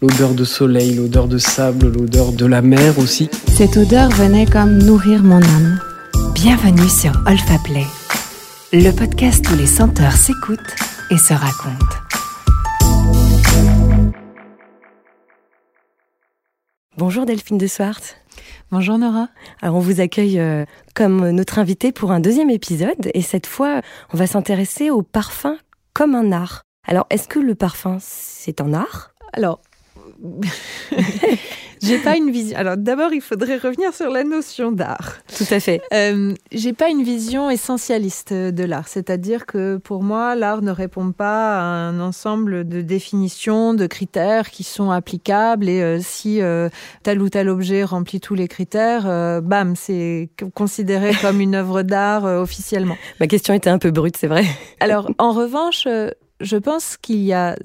L'odeur de soleil, l'odeur de sable, l'odeur de la mer aussi. Cette odeur venait comme nourrir mon âme. Bienvenue sur Olfa Play, le podcast où les senteurs s'écoutent et se racontent. Bonjour Delphine de Swart. Bonjour Nora. Alors on vous accueille euh, comme notre invité pour un deuxième épisode et cette fois on va s'intéresser au parfum comme un art. Alors est-ce que le parfum c'est un art? Alors j'ai pas une vision. Alors d'abord, il faudrait revenir sur la notion d'art. Tout à fait. Euh, j'ai pas une vision essentialiste de l'art, c'est-à-dire que pour moi, l'art ne répond pas à un ensemble de définitions, de critères qui sont applicables. Et euh, si euh, tel ou tel objet remplit tous les critères, bam, c'est considéré comme une œuvre d'art officiellement. Ma question était un peu brute, c'est vrai. Alors en revanche, je pense qu'il y a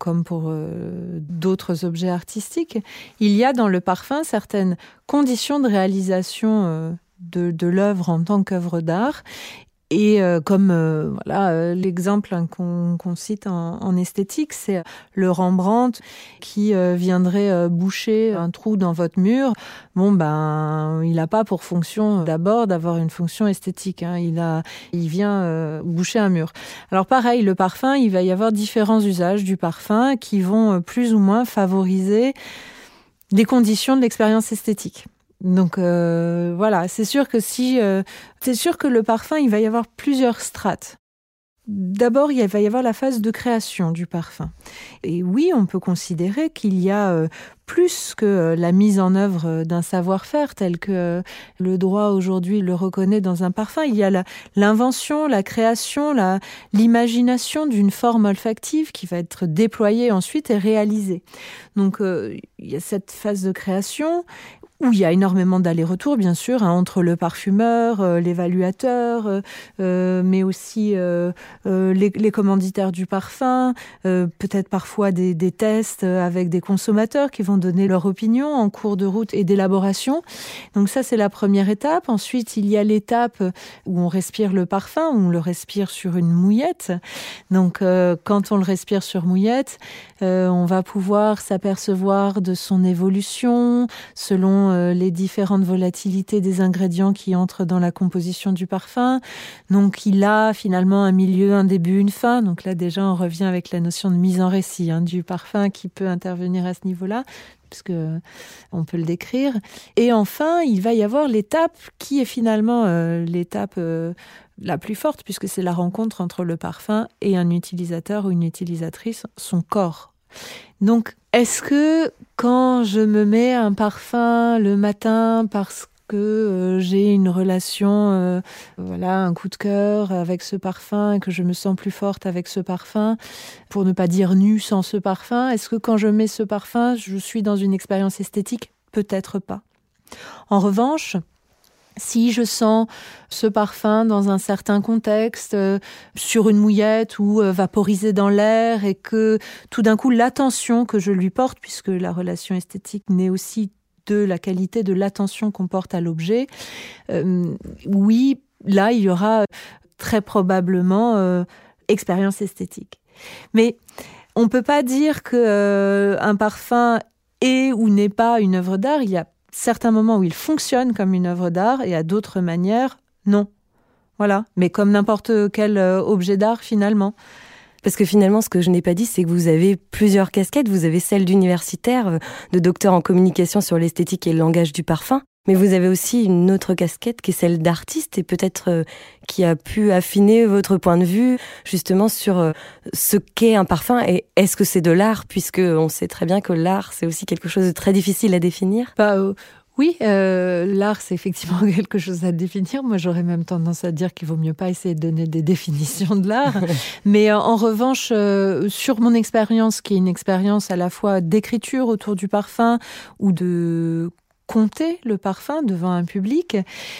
comme pour euh, d'autres objets artistiques, il y a dans le parfum certaines conditions de réalisation euh, de, de l'œuvre en tant qu'œuvre d'art et euh, comme euh, voilà euh, l'exemple hein, qu'on cite en, en esthétique, c'est le Rembrandt qui euh, viendrait euh, boucher un trou dans votre mur. Bon ben, il n'a pas pour fonction d'abord d'avoir une fonction esthétique. Hein. Il a, il vient euh, boucher un mur. Alors pareil, le parfum, il va y avoir différents usages du parfum qui vont euh, plus ou moins favoriser les conditions de l'expérience esthétique. Donc euh, voilà, c'est sûr que si euh, c'est sûr que le parfum, il va y avoir plusieurs strates. D'abord, il va y avoir la phase de création du parfum. Et oui, on peut considérer qu'il y a euh, plus que la mise en œuvre d'un savoir-faire tel que le droit aujourd'hui le reconnaît dans un parfum. Il y a l'invention, la, la, création, l'imagination d'une forme olfactive qui va être déployée ensuite et réalisée. Donc, il y a cette phase de création où il y a énormément d'allers-retours, bien sûr, hein, entre le parfumeur, euh, l'évaluateur, euh, mais aussi euh, euh, les, commanditaires du parfum, euh, peut-être parfois des, des, tests avec des consommateurs qui vont donner leur opinion en cours de route et d'élaboration. Donc ça, c'est la première étape. Ensuite, il y a l'étape où on respire le parfum, où on le respire sur une mouillette. Donc euh, quand on le respire sur mouillette, on va pouvoir s'apercevoir de son évolution selon euh, les différentes volatilités des ingrédients qui entrent dans la composition du parfum. Donc il a finalement un milieu, un début, une fin. Donc là déjà on revient avec la notion de mise en récit hein, du parfum qui peut intervenir à ce niveau-là puisque on peut le décrire. Et enfin, il va y avoir l'étape qui est finalement euh, l'étape euh, la plus forte, puisque c'est la rencontre entre le parfum et un utilisateur ou une utilisatrice, son corps. Donc, est-ce que quand je me mets un parfum le matin parce que euh, j'ai une relation, euh, voilà, un coup de cœur avec ce parfum et que je me sens plus forte avec ce parfum, pour ne pas dire nu sans ce parfum, est-ce que quand je mets ce parfum, je suis dans une expérience esthétique? Peut-être pas. En revanche, si je sens ce parfum dans un certain contexte, euh, sur une mouillette ou euh, vaporisé dans l'air, et que tout d'un coup l'attention que je lui porte, puisque la relation esthétique naît aussi de la qualité de l'attention qu'on porte à l'objet, euh, oui, là il y aura très probablement expérience esthétique. Mais on ne peut pas dire que un parfum est ou n'est pas une œuvre d'art. Il y a certains moments où il fonctionne comme une œuvre d'art et à d'autres manières, non. Voilà. Mais comme n'importe quel euh, objet d'art, finalement. Parce que finalement, ce que je n'ai pas dit, c'est que vous avez plusieurs casquettes. Vous avez celle d'universitaire, euh, de docteur en communication sur l'esthétique et le langage du parfum. Mais vous avez aussi une autre casquette qui est celle d'artiste et peut-être euh, qui a pu affiner votre point de vue justement sur euh, ce qu'est un parfum et est-ce que c'est de l'art puisque on sait très bien que l'art c'est aussi quelque chose de très difficile à définir? Bah, euh, oui, euh, l'art, c'est effectivement quelque chose à définir. Moi, j'aurais même tendance à dire qu'il vaut mieux pas essayer de donner des définitions de l'art. Mais euh, en revanche, euh, sur mon expérience, qui est une expérience à la fois d'écriture autour du parfum ou de compter le parfum devant un public,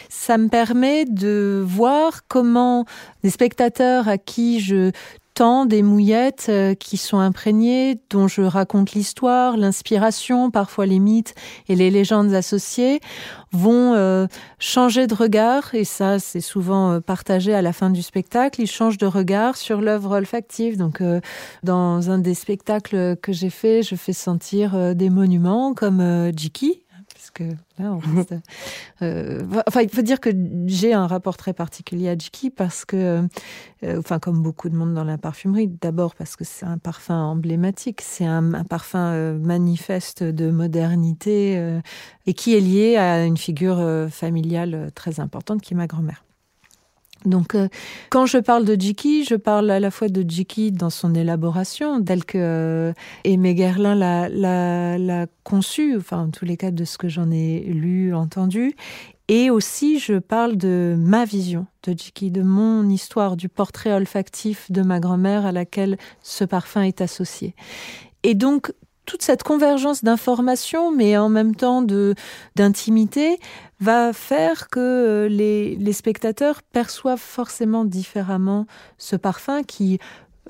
ça me permet de voir comment des spectateurs à qui je temps, des mouillettes euh, qui sont imprégnées, dont je raconte l'histoire, l'inspiration, parfois les mythes et les légendes associées, vont euh, changer de regard, et ça c'est souvent euh, partagé à la fin du spectacle, ils changent de regard sur l'œuvre olfactive. Donc dans un des spectacles que j'ai fait, je fais sentir des monuments comme Jiki, que là, euh, enfin, il faut dire que j'ai un rapport très particulier à Jiki parce que, euh, enfin, comme beaucoup de monde dans la parfumerie, d'abord parce que c'est un parfum emblématique, c'est un, parfum euh, manifeste de modernité et qui est lié à une figure familiale très importante qui est ma grand-mère. Donc, euh, quand je parle de Jiki, je parle à la fois de Jiki dans son élaboration, tel que euh, Aimé Guerlain l'a conçu, enfin, en tous les cas de ce que j'en ai lu, entendu. Et aussi, je parle de ma vision de Jiki, de mon histoire, du portrait olfactif de ma grand-mère à laquelle ce parfum est associé. Et donc, toute cette convergence d'informations, mais en même temps d'intimité, va faire que euh, les, les, spectateurs perçoivent forcément différemment ce parfum qui,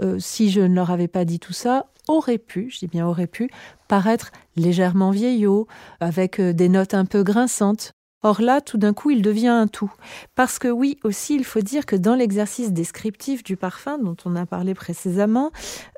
euh, si je ne leur avais pas dit tout ça, aurait pu, je dis bien aurait pu, paraître légèrement vieillot, avec euh, des notes un peu grinçantes. Or là, tout d'un coup, il devient un tout. Parce que oui, aussi, il faut dire que dans l'exercice descriptif du parfum dont on a parlé précédemment,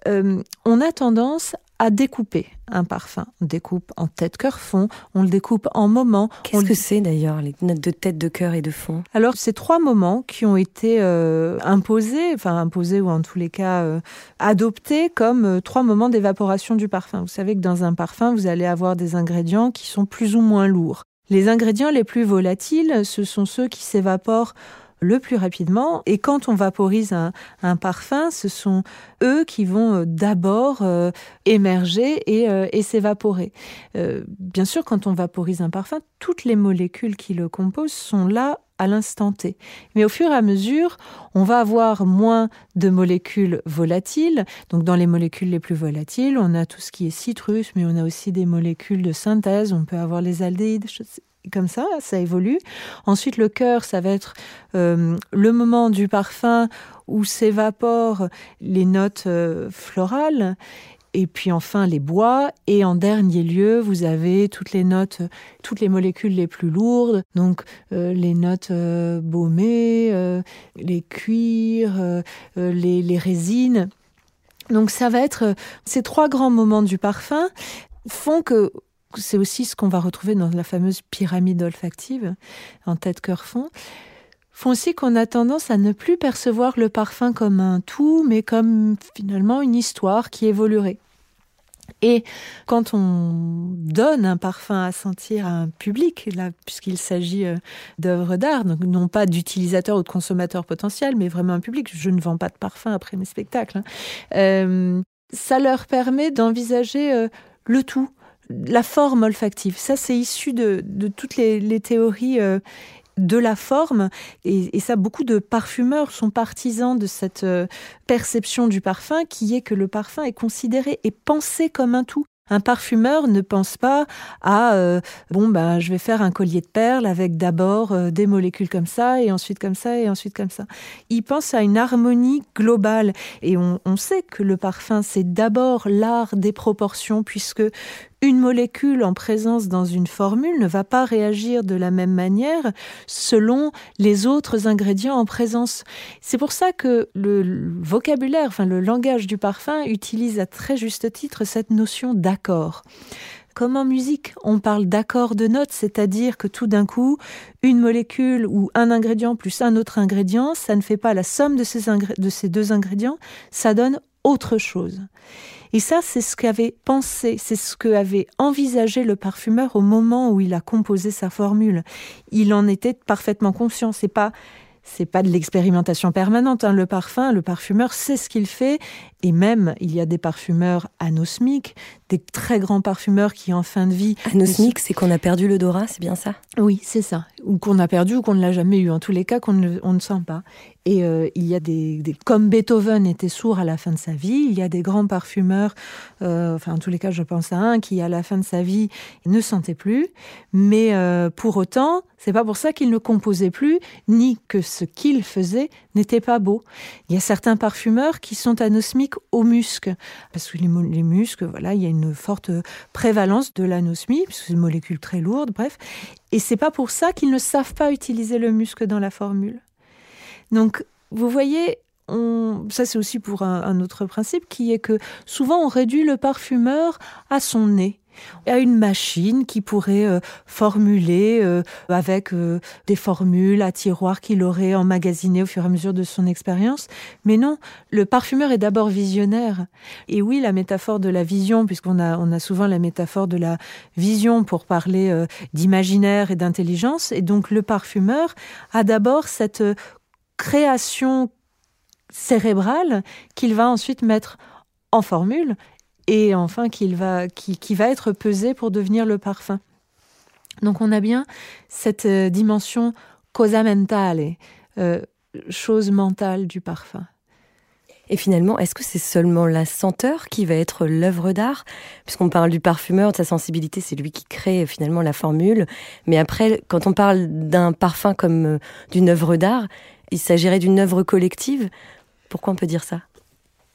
on a tendance à découper un parfum. On découpe en tête, cœur, fond, on le découpe en moments. Qu'est-ce que c'est d'ailleurs, les notes de tête, de cœur et de fond? Alors, c'est trois moments qui ont été euh, imposés, enfin imposés ou en tous les cas euh, adoptés comme euh, trois moments d'évaporation du parfum. Vous savez que dans un parfum, vous allez avoir des ingrédients qui sont plus ou moins lourds. Les ingrédients les plus volatiles, ce sont ceux qui s'évaporent le plus rapidement. Et quand on vaporise un, parfum, ce sont eux qui vont euh, d'abord euh, émerger et, euh, s'évaporer. bien sûr, quand on vaporise un parfum, toutes les molécules qui le composent sont là à l'instant T. Mais au fur et à mesure, on va avoir moins de molécules volatiles. Donc dans les molécules les plus volatiles, on a tout ce qui est citrus, mais on a aussi des molécules de synthèse. On peut avoir les aldéhydes, comme ça, ça évolue. Ensuite, le cœur, ça va être euh, le moment du parfum où s'évaporent les notes euh, florales. Et puis enfin les bois. Et en dernier lieu, vous avez toutes les notes, toutes les molécules les plus lourdes. Donc euh, les notes baumées, les cuirs, les, les résines. Donc ça va être ces trois grands moments du parfum font que c'est aussi ce qu'on va retrouver dans la fameuse pyramide olfactive en tête cœur fond font aussi qu'on a tendance à ne plus percevoir le parfum comme un tout, mais comme finalement une histoire qui évoluerait. Et quand on donne un parfum à sentir à un public, là, puisqu'il s'agit euh, d'œuvres d'art, donc non pas d'utilisateurs ou de consommateurs potentiels, mais vraiment un public, je ne vends pas de parfum après mes spectacles, hein, euh, ça leur permet d'envisager euh, le tout, la forme olfactive. Ça, c'est issu de, toutes les, théories euh, de la forme. Et, ça, beaucoup de parfumeurs sont partisans de cette euh, perception du parfum qui est que le parfum est considéré et pensé comme un tout. Un parfumeur ne pense pas à euh, bon ben je vais faire un collier de perles avec d'abord des molécules comme ça et ensuite comme ça et ensuite comme ça. Il pense à une harmonie globale et on sait que le parfum c'est d'abord l'art des proportions puisque une molécule en présence dans une formule ne va pas réagir de la même manière selon les autres ingrédients en présence. C'est pour ça que le vocabulaire, enfin le langage du parfum utilise à très juste titre cette notion d'accord. Comme en musique, on parle d'accord de notes, c'est-à-dire que tout d'un coup, une molécule ou un ingrédient plus un autre ingrédient, ça ne fait pas la somme de ces, de ces deux ingrédients, ça donne autre chose. Et ça, c'est ce qu'avait pensé, c'est ce qu'avait envisagé le parfumeur au moment où il a composé sa formule. Il en était parfaitement conscient. C'est pas c'est pas de l'expérimentation permanente. Hein. Le parfum, le parfumeur sait ce qu'il fait et même, il y a des parfumeurs anosmiques, des très grands parfumeurs qui, en fin de vie... Anosmique, c'est qu'on a perdu l'odorat, c'est bien ça? Oui, c'est ça. Ou qu'on a perdu ou qu'on ne l'a jamais eu. En tous les cas, qu'on ne, on ne sent pas. Et euh, il y a des, Comme Beethoven était sourd à la fin de sa vie, il y a des grands parfumeurs, euh, enfin en tous les cas je pense à un qui à la fin de sa vie ne sentait plus, mais euh, pour autant, c'est pas pour ça qu'il ne composait plus, ni que ce qu'il faisait n'était pas beau. Il y a certains parfumeurs qui sont anosmiques au musc, parce que les, les muscs, voilà, il y a une forte prévalence de l'anosmie, puisque c'est une molécule très lourde, bref. Et c'est pas pour ça qu'ils ne savent pas utiliser le musc dans la formule. Donc, vous voyez, ça c'est aussi pour un, autre principe qui est que souvent on réduit le parfumeur à son nez à une machine qui pourrait euh, formuler euh, avec euh, des formules à tiroir qu'il aurait emmagasinées au fur et à mesure de son expérience. Mais non, le parfumeur est d'abord visionnaire. Et oui, la métaphore de la vision, puisqu'on a, on a souvent la métaphore de la vision pour parler d'imaginaire et d'intelligence, et donc le parfumeur a d'abord cette création cérébrale qu'il va ensuite mettre en formule et enfin qu'il va, qui, qui, va être pesé pour devenir le parfum. Donc on a bien cette euh, dimension cosa mentale, euh, chose mentale du parfum. Et finalement, est-ce que c'est seulement la senteur qui va être l'œuvre d'art? Puisqu'on parle du parfumeur, de sa sensibilité, c'est lui qui crée finalement la formule. Mais après, quand on parle d'un parfum comme euh, d'une œuvre d'art, il s'agirait d'une œuvre collective. Pourquoi on peut dire ça?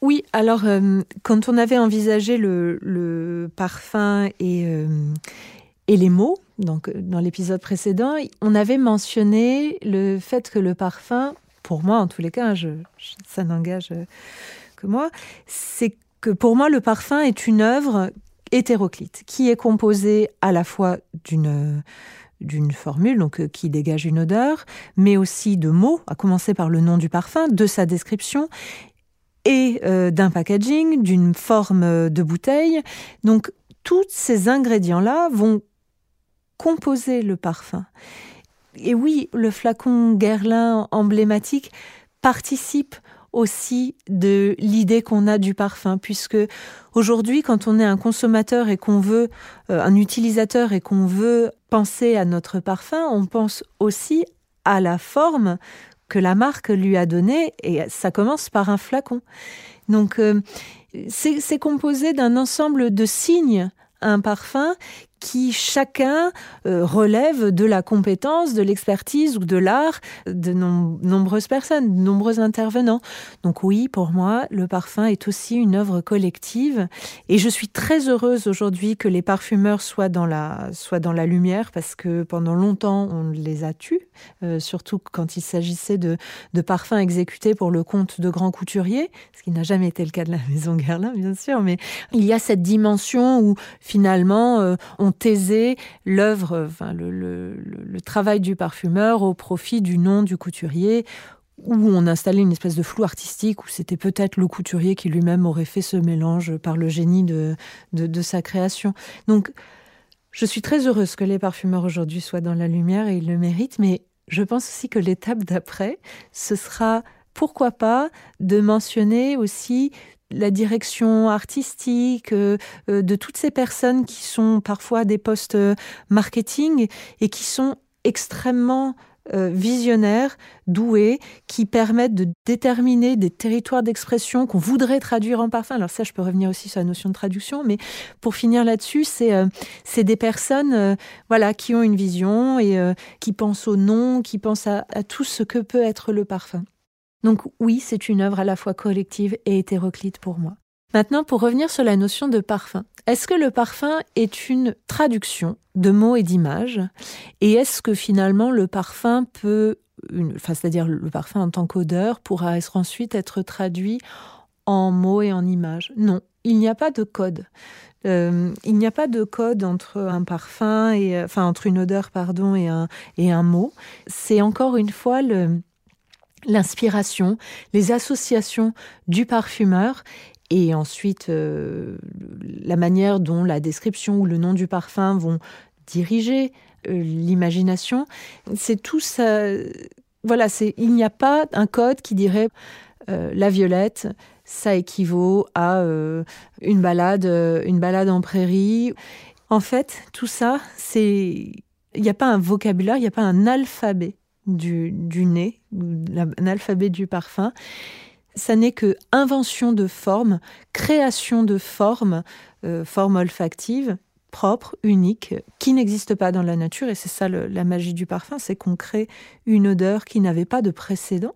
Oui, alors euh, quand on avait envisagé le, parfum et, euh, et les mots, dans l'épisode précédent, on avait mentionné le fait que le parfum, pour moi en tous les cas, ça n'engage que moi, c'est que pour moi le parfum est une œuvre hétéroclite qui est composée à la fois d'une d'une formule, donc euh, qui dégage une odeur, mais aussi de mots, à commencer par le nom du parfum, de sa description et euh, d'un packaging, d'une forme euh, de bouteille. Donc tous ces ingrédients-là vont composer le parfum. Et oui, le flacon Guerlain emblématique participe aussi de l'idée qu'on a du parfum, puisque aujourd'hui, quand on est un consommateur et qu'on veut, euh, un utilisateur et qu'on veut penser à notre parfum, on pense aussi à la forme que la marque lui a donnée, et ça commence par un flacon. Donc, euh, c'est composé d'un ensemble de signes un parfum qui chacun euh, relève de la compétence, de l'expertise ou de l'art de nombreuses personnes, de nombreux intervenants. Donc oui, pour moi, le parfum est aussi une œuvre collective et je suis très heureuse aujourd'hui que les parfumeurs soient dans la, soient dans la lumière parce que pendant longtemps, on les a tués, euh, surtout quand il s'agissait de, de parfums exécutés pour le compte de grands couturiers, ce qui n'a jamais été le cas de la maison Guerlain, bien sûr, mais il y a cette dimension où finalement, euh, on on taisait l'œuvre, enfin, le, travail du parfumeur au profit du nom du couturier, où on installait une espèce de flou artistique, où c'était peut-être le couturier qui lui-même aurait fait ce mélange par le génie de, de, sa création. Donc, je suis très heureuse que les parfumeurs aujourd'hui soient dans la lumière et ils le méritent, mais je pense aussi que l'étape d'après, ce sera pourquoi pas de mentionner aussi la direction artistique, euh, euh, de toutes ces personnes qui sont parfois des postes euh, marketing et qui sont extrêmement visionnaires, doués, qui permettent de déterminer des territoires d'expression qu'on voudrait traduire en parfum. Alors ça, je peux revenir aussi sur la notion de traduction, mais pour finir là-dessus, c'est des personnes voilà qui ont une vision et qui pensent au nom, qui pensent à tout ce que peut être le parfum. Donc oui, c'est une œuvre à la fois collective et hétéroclite pour moi. Maintenant, pour revenir sur la notion de parfum, est-ce que le parfum est une traduction de mots et d'images? Et est-ce que finalement le parfum peut, enfin, c'est-à-dire le parfum en tant qu'odeur, pourra être ensuite être traduit en mots et en images? Non, il n'y a pas de code. Euh, il n'y a pas de code entre un parfum et, enfin, entre une odeur, pardon, et un, et un mot. C'est encore une fois le, l'inspiration, les associations du parfumeur et ensuite euh, la manière dont la description ou le nom du parfum vont diriger euh, l'imagination. C'est tout ça. Voilà, c'est il n'y a pas un code qui dirait euh, la violette, ça équivaut à une balade, une balade en prairie. En fait, tout ça, c'est il n'y a pas un vocabulaire, il n'y a pas un alphabet du, nez, un alphabet du parfum. Ça n'est que invention de forme, création de forme, euh, forme olfactive, propre, unique, qui n'existe pas dans la nature. Et c'est ça la magie du parfum, c'est qu'on crée une odeur qui n'avait pas de précédent.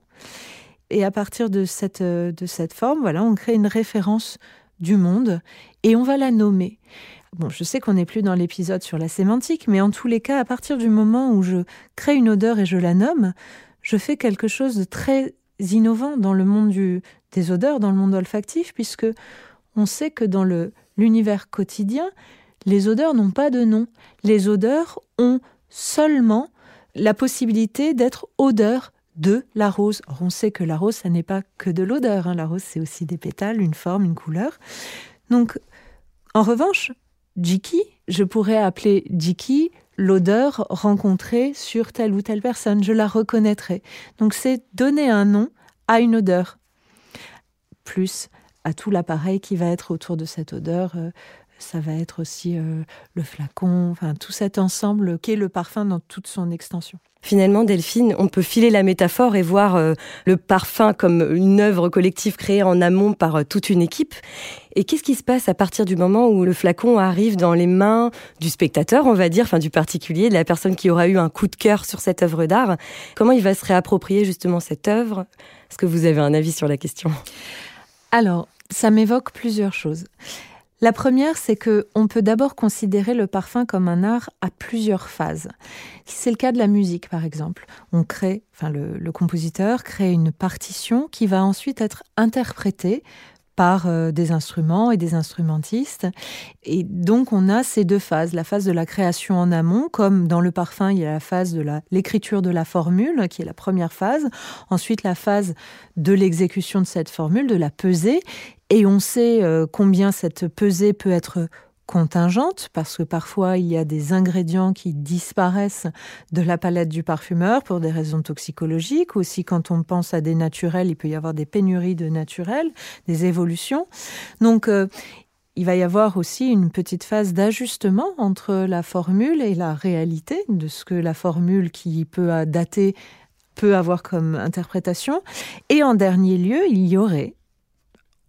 Et à partir de cette, euh, de cette forme, voilà, on crée une référence du monde et on va la nommer. Bon, je sais qu'on n'est plus dans l'épisode sur la sémantique, mais en tous les cas, à partir du moment où je crée une odeur et je la nomme, je fais quelque chose de très innovant dans le monde du, des odeurs, dans le monde olfactif, puisque on sait que dans l'univers quotidien, les odeurs n'ont pas de nom. Les odeurs ont seulement la possibilité d'être odeur de la rose. Or, on sait que la rose, ça n'est pas que de l'odeur. Hein. La rose, c'est aussi des pétales, une forme, une couleur. Donc, en revanche, Jiki, je pourrais appeler Jiki l'odeur rencontrée sur telle ou telle personne. Je la reconnaîtrai. Donc c'est donner un nom à une odeur, plus à tout l'appareil qui va être autour de cette odeur. Euh, ça va être aussi euh, le flacon, enfin tout cet ensemble qu'est le parfum dans toute son extension. Finalement, Delphine, on peut filer la métaphore et voir euh, le parfum comme une œuvre collective créée en amont par euh, toute une équipe. Et qu'est-ce qui se passe à partir du moment où le flacon arrive dans les mains du spectateur, on va dire, enfin du particulier, de la personne qui aura eu un coup de cœur sur cette œuvre d'art? Comment il va se réapproprier justement cette œuvre? Est-ce que vous avez un avis sur la question? Alors, ça m'évoque plusieurs choses. La première, c'est que on peut d'abord considérer le parfum comme un art à plusieurs phases. C'est le cas de la musique, par exemple. On crée, le compositeur crée une partition qui va ensuite être interprétée par euh, des instruments et des instrumentistes. Et donc on a ces deux phases, la phase de la création en amont, comme dans le parfum, il y a la phase de l'écriture de la formule, qui est la première phase, ensuite la phase de l'exécution de cette formule, de la pesée, et on sait euh, combien cette pesée peut être contingente, parce que parfois il y a des ingrédients qui disparaissent de la palette du parfumeur pour des raisons toxicologiques. Aussi, quand on pense à des naturels, il peut y avoir des pénuries de naturels, des évolutions. Donc, euh, il va y avoir aussi une petite phase d'ajustement entre la formule et la réalité de ce que la formule qui peut dater peut avoir comme interprétation. Et en dernier lieu, il y aurait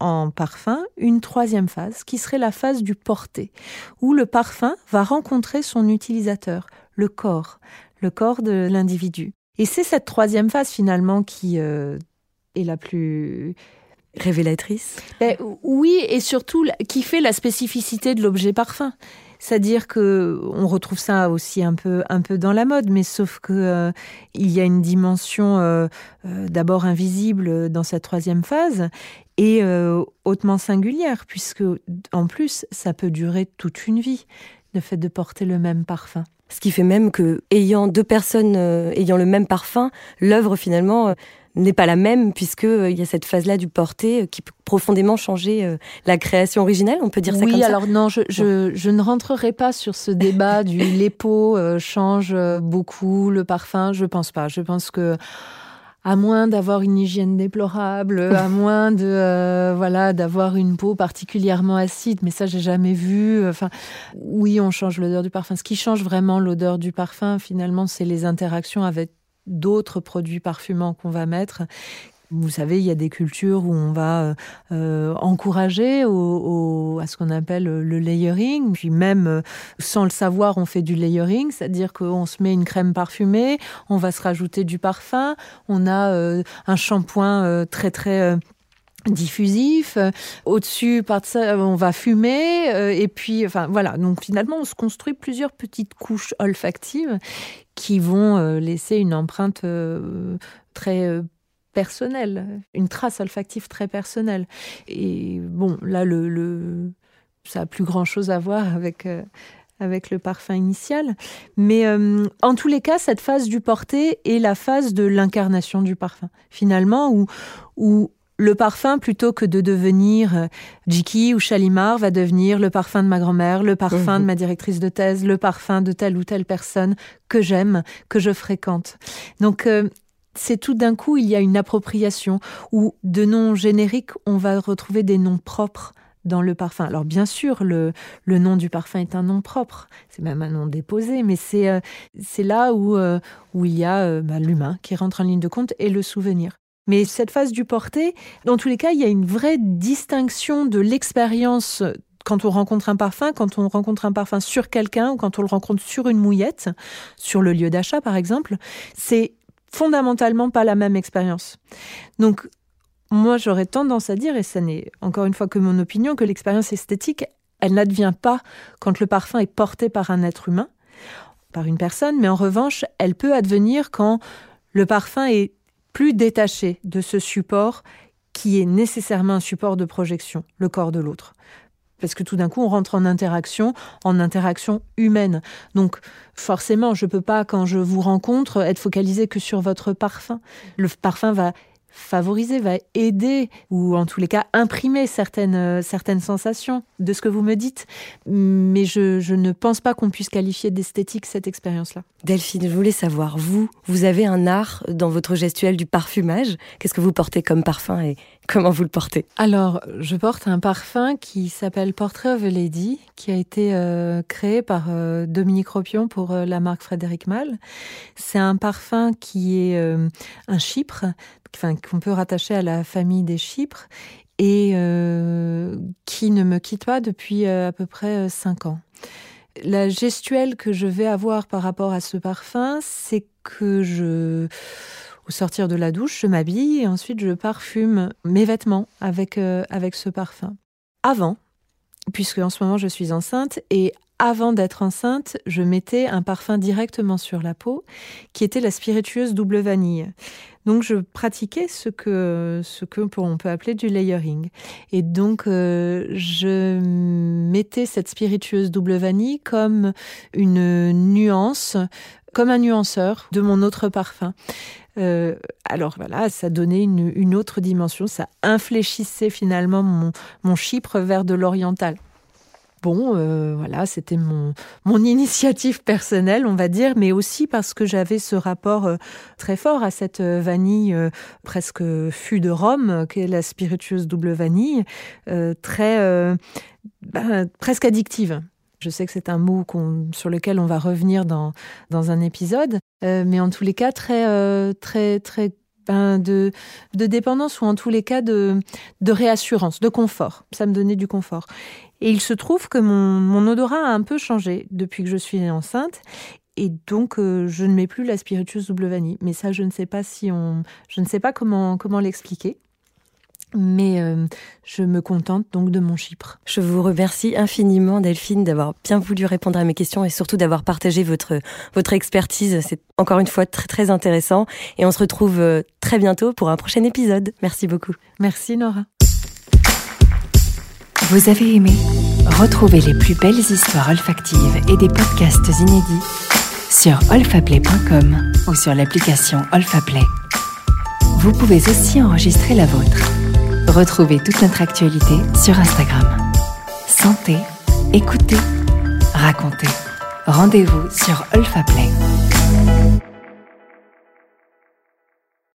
en parfum une troisième phase qui serait la phase du porté, où le parfum va rencontrer son utilisateur, le corps, le corps de l'individu. Et c'est cette troisième phase finalement qui euh, est la plus révélatrice. Ben, oui, et surtout qui fait la spécificité de l'objet parfum. C'est-à-dire que on retrouve ça aussi un peu un peu dans la mode, mais sauf que euh, il y a une dimension euh, euh, d'abord invisible dans cette troisième phase et hautement singulière, puisque en plus ça peut durer toute une vie, le fait de porter le même parfum. Ce qui fait même que, ayant deux personnes ayant le même parfum, l'œuvre finalement n'est pas la même puisque euh, il y a cette phase-là du porté euh, qui peut profondément changer euh, la création originelle. On peut dire ça comme ça. Oui, alors non, je, je, je, ne rentrerai pas sur ce débat du les peaux changent beaucoup le parfum. Je pense pas. Je pense que à moins d'avoir une hygiène déplorable, à moins de voilà d'avoir une peau particulièrement acide, mais ça j'ai jamais vu. Enfin, oui, on change l'odeur du parfum. Ce qui change vraiment l'odeur du parfum, finalement, c'est les interactions avec d'autres produits parfumants qu'on va mettre vous savez, il y a des cultures où on va euh, euh, encourager à ce qu'on appelle le layering. Puis même euh, sans le savoir, on fait du layering, c'est-à-dire qu'on se met une crème parfumée, on va se rajouter du parfum, on a un shampoing très très diffusif. Au-dessus, par ça, on va fumer. et puis, enfin, voilà. Donc, finalement, on se construit plusieurs petites couches olfactives qui vont euh, laisser une empreinte euh, très euh, personnelle, une trace olfactive très personnelle. Et bon, là, ça a plus grand chose à voir avec avec le parfum initial. Mais en tous les cas, cette phase du porté est la phase de l'incarnation du parfum. Finalement, où le parfum, plutôt que de devenir euh, Jiki ou Chalimar, va devenir le parfum de ma grand-mère, le parfum de mhm. ma directrice de thèse, le parfum de telle ou telle personne que j'aime, que je fréquente. Donc, euh, c'est tout d'un coup, il y a une appropriation, ou de noms génériques, on va retrouver des noms propres dans le parfum. Alors bien sûr, le, le nom du parfum est un nom propre, c'est même un nom déposé, mais c'est euh, c'est là où, euh, où il y a euh, bah, l'humain qui rentre en ligne de compte et le souvenir. Mais cette phase du porté, dans tous les cas, il y a une vraie distinction de l'expérience quand on rencontre un parfum, quand on rencontre un parfum sur quelqu'un ou quand on le rencontre sur une mouillette, sur le lieu d'achat par exemple, c'est fondamentalement pas la même expérience. Donc moi j'aurais tendance à dire, et ce n'est encore une fois que mon opinion, que l'expérience esthétique, elle n'advient pas quand le parfum est porté par un être humain, par une personne, mais en revanche, elle peut advenir quand le parfum est plus détaché de ce support qui est nécessairement un support de projection, le corps de l'autre. Parce que tout d'un coup, on rentre en interaction, en interaction humaine. Donc, forcément, je ne peux pas, quand je vous rencontre, être focalisé que sur votre parfum. Le parfum va favoriser, va aider, ou en tous les cas imprimer certaines, euh, certaines sensations de ce que vous me dites. Mais je, je ne pense pas qu'on puisse qualifier d'esthétique cette expérience-là. Delphine, je voulais savoir, vous, vous avez un art dans votre gestuelle du parfumage? Qu'est-ce que vous portez comme parfum et comment vous le portez? Alors, je porte un parfum qui s'appelle Portrait of a Lady, qui a été euh, créé par euh, Dominique Ropion pour euh, la marque Frédéric Malle. C'est un parfum qui est un chypre, enfin, qu'on peut rattacher à la famille des chypres et qui ne me quitte pas depuis à peu près cinq ans. La gestuelle que je vais avoir par rapport à ce parfum, c'est que je, au sortir de la douche, je m'habille et ensuite je parfume mes vêtements avec, euh, avec ce parfum. Avant, puisque en ce moment je suis enceinte, et avant d'être enceinte, je mettais un parfum directement sur la peau, qui était la spiritueuse double vanille. Donc je pratiquais ce que ce que on peut appeler du layering. Et donc euh, je mettais cette spiritueuse double vanille comme une nuance, comme un nuanceur de mon autre parfum. Euh, alors voilà, ça donnait une, autre dimension, ça infléchissait finalement mon, mon chypre vers de l'oriental bon, euh, voilà, c'était mon, mon initiative personnelle, on va dire, mais aussi parce que j'avais ce rapport euh, très fort à cette vanille presque fût de Rome, qui est la spiritueuse double vanille, très ben, presque addictive. Je sais que c'est un mot sur lequel on va revenir dans, dans un épisode, mais en tous les cas très très très ben de, de dépendance ou en tous les cas de, de réassurance, de confort. Ça me donnait du confort. Et il se trouve que mon, mon odorat a un peu changé depuis que je suis enceinte. Et donc, euh, je ne mets plus la spiritueuse double vanille. Mais ça, je ne sais pas si on, je ne sais pas comment, comment l'expliquer. Mais euh, je me contente donc de mon chypre. Je vous remercie infiniment, Delphine, d'avoir bien voulu répondre à mes questions et surtout d'avoir partagé votre, votre expertise. C'est encore une fois très, très intéressant. Et on se retrouve euh, très bientôt pour un prochain épisode. Merci beaucoup. Merci, Nora. Vous avez aimé? Retrouvez les plus belles histoires olfactives et des podcasts inédits sur olfaplay.com ou sur l'application Olfaplay. Vous pouvez aussi enregistrer la vôtre. Retrouvez toute notre actualité sur Instagram. Sentez, écoutez, racontez. Rendez-vous sur Olfaplay.